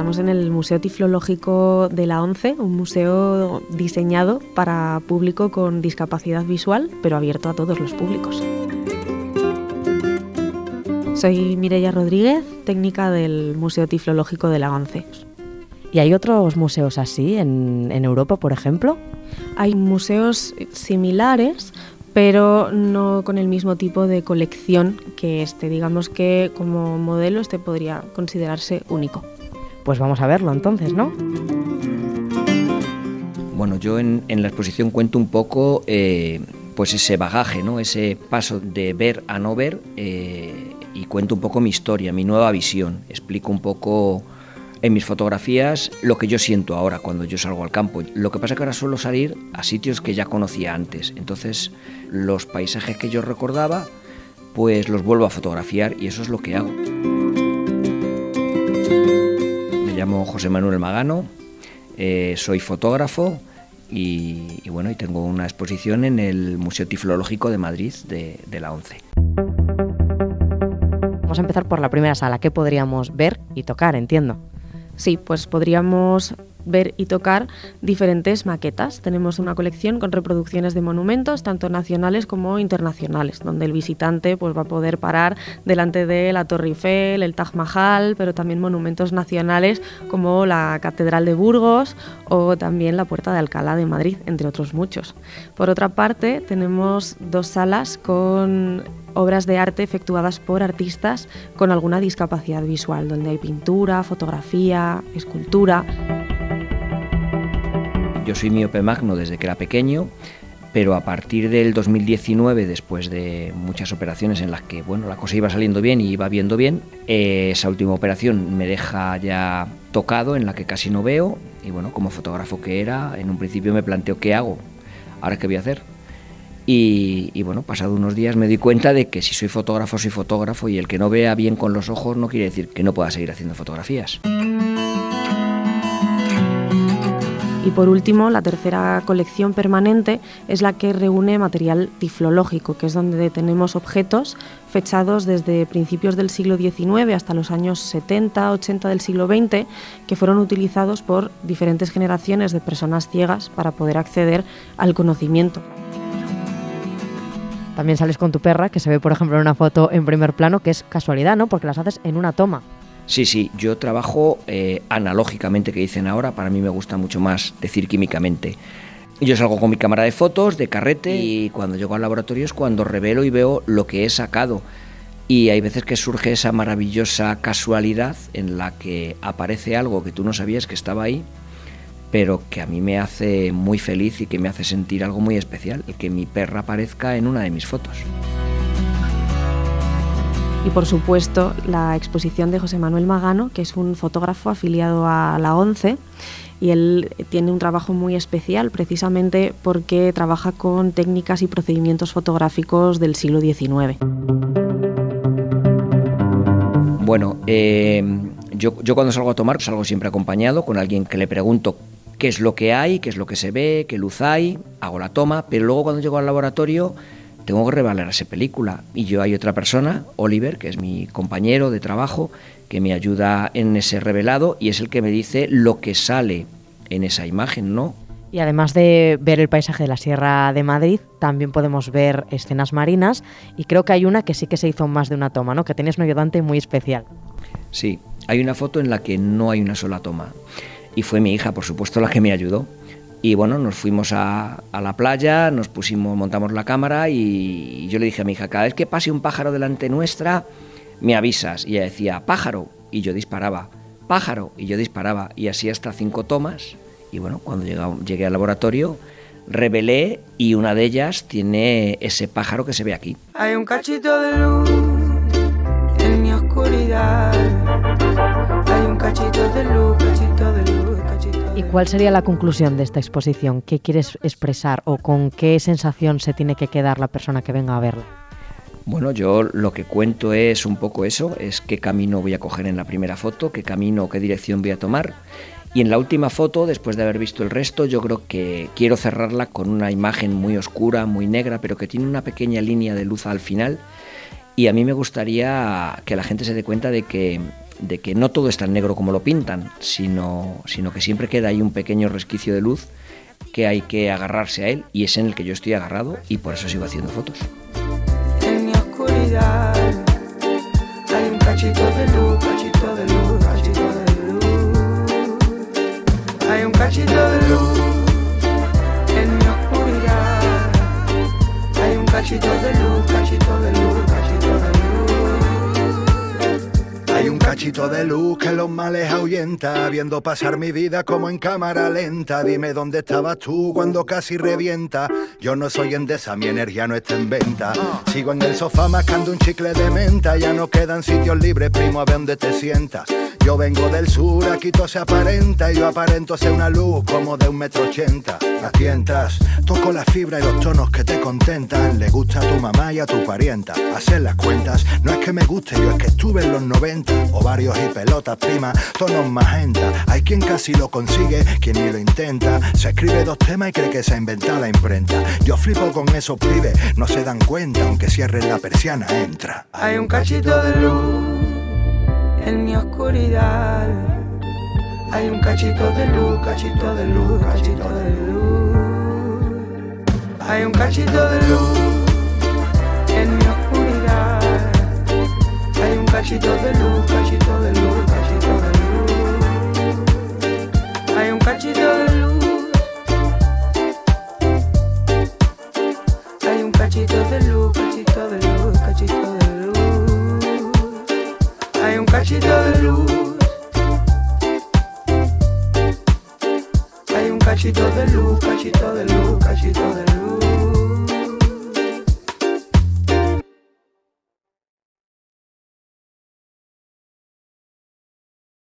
estamos en el Museo Tiflológico de la ONCE, un museo diseñado para público con discapacidad visual, pero abierto a todos los públicos. Soy Mireia Rodríguez, técnica del Museo Tiflológico de la ONCE. ¿Y hay otros museos así en, en Europa, por ejemplo? Hay museos similares, pero no con el mismo tipo de colección que este. Digamos que como modelo este podría considerarse único. Pues vamos a verlo entonces, ¿no? Bueno, yo en, la exposición cuento un poco eh, pues ese bagaje, ¿no? ese paso de ver a no ver eh, y cuento un poco mi historia, mi nueva visión. Explico un poco en mis fotografías lo que yo siento ahora cuando yo salgo al campo. Lo que pasa es que ahora suelo salir a sitios que ya conocía antes. Entonces los paisajes que yo recordaba pues los vuelvo a fotografiar y eso es lo que hago. Me llamo José Manuel Magano, eh, soy fotógrafo y, bueno, y tengo una exposición en el Museo Tiflológico de Madrid de, de la ONCE. Vamos a empezar por la primera sala. ¿Qué podríamos ver y tocar? Entiendo. Sí, pues podríamos ver y tocar diferentes maquetas. Tenemos una colección con reproducciones de monumentos, tanto nacionales como internacionales, donde el visitante pues, va a poder parar delante de la Torre Eiffel, el Taj Mahal, pero también monumentos nacionales como la Catedral de Burgos o también la Puerta de Alcalá de Madrid, entre otros muchos. Por otra parte, tenemos dos salas con obras de arte efectuadas por artistas con alguna discapacidad visual, donde hay pintura, fotografía, escultura. Yo soy miope magno desde que era pequeño, pero a partir del 2019, después de muchas operaciones en las que bueno, la cosa iba saliendo bien y iba viendo bien, eh, esa última operación me deja ya tocado, en la que casi no veo, y bueno, como fotógrafo que era, en un principio me planteo qué hago, ahora qué voy a hacer. Y, bueno, pasado unos días me di cuenta de que si soy fotógrafo, soy fotógrafo y el que no vea bien con los ojos no quiere decir que no pueda seguir haciendo fotografías. Y por último, la tercera colección permanente es la que reúne material tiflológico, que es donde tenemos objetos fechados desde principios del siglo XIX hasta los años 70, 80 del siglo XX, que fueron utilizados por diferentes generaciones de personas ciegas para poder acceder al conocimiento. También sales con tu perra, que se ve, por ejemplo, en una foto en primer plano, que es casualidad, ¿no? Porque las haces en una toma. Sí, sí, yo trabajo eh, analógicamente, que dicen ahora, para mí me gusta mucho más decir químicamente. Yo salgo con mi cámara de fotos, de carrete, y cuando llego al laboratorio es cuando revelo y veo lo que he sacado. Y hay veces que surge esa maravillosa casualidad en la que aparece algo que tú no sabías que estaba ahí pero que a mí me hace muy feliz y que me hace sentir algo muy especial, el que mi perra aparezca en una de mis fotos. Y por supuesto la exposición de José Manuel Magano, que es un fotógrafo afiliado a la ONCE, y él tiene un trabajo muy especial precisamente porque trabaja con técnicas y procedimientos fotográficos del siglo XIX. Bueno, eh, yo, yo, cuando salgo a tomar salgo siempre acompañado con alguien que le pregunto qué es lo que hay, qué es lo que se ve, qué luz hay, hago la toma, pero luego cuando llego al laboratorio tengo que revelar esa película. Y yo hay otra persona, Oliver, que es mi compañero de trabajo, que me ayuda en ese revelado y es el que me dice lo que sale en esa imagen, ¿no? Y además de ver el paisaje de la Sierra de Madrid, también podemos ver escenas marinas y creo que hay una que sí que se hizo más de una toma, ¿no? Que tenías un ayudante muy especial. Sí, hay una foto en la que no hay una sola toma y fue mi hija, por supuesto, la que me ayudó. Y bueno, nos fuimos a, la playa, nos pusimos, montamos la cámara y, yo le dije a mi hija, cada vez que pase un pájaro delante nuestra, me avisas. Y ella decía, pájaro, y yo disparaba, pájaro, y yo disparaba. Y así hasta cinco tomas. Y bueno, cuando llegué, llegué al laboratorio, revelé y una de ellas tiene ese pájaro que se ve aquí. Hay un cachito de luz en mi oscuridad. Hay un cachito de luz, cachito de. ¿Y cuál sería la conclusión de esta exposición? ¿Qué quieres expresar o con qué sensación se tiene que quedar la persona que venga a verla? Bueno, yo lo que cuento es un poco eso, es qué camino voy a coger en la primera foto, qué camino, qué dirección voy a tomar. Y en la última foto, después de haber visto el resto, yo creo que quiero cerrarla con una imagen muy oscura, muy negra, pero que tiene una pequeña línea de luz al final. Y a mí me gustaría que la gente se dé cuenta de que de que no todo es tan negro como lo pintan, sino, sino que siempre queda ahí un pequeño resquicio de luz que hay que agarrarse a él y es en el que yo estoy agarrado y por eso sigo haciendo fotos. En mi oscuridad hay un cachito de luz, un cachito de luz que los males ahuyenta, viendo pasar mi vida como en cámara lenta. Dime dónde estabas tú cuando casi revienta. Yo no soy endesa, mi energía no está en venta. Sigo en el sofá mascando un chicle de menta, ya no quedan sitios libres, primo, a ver dónde te sientas. Yo vengo del sur, aquí todo se aparenta y yo aparento ser una luz como de un metro ochenta. Las tientas, toco la fibra y los tonos que te contentan. Le gusta a tu mamá y a tu parienta. Hacer las cuentas, no es que me guste, yo es que estuve en los 90. Ovarios y pelotas, prima, tonos magenta. Hay quien casi lo consigue, quien ni lo intenta. Se escribe dos temas y cree que se ha inventado la imprenta. Yo flipo con esos pibes, no se dan cuenta, aunque cierren la persiana, entra. Hay un cachito de luz en mi oscuridad. Hay un cachito de luz, cachito de luz, cachito de luz. Hay un cachito de luz en mi oscuridad. Hay un cachito de luz, cachito de luz, cachito de luz. Hay un cachito cachito de luz, cachito de luz, cachito de luz.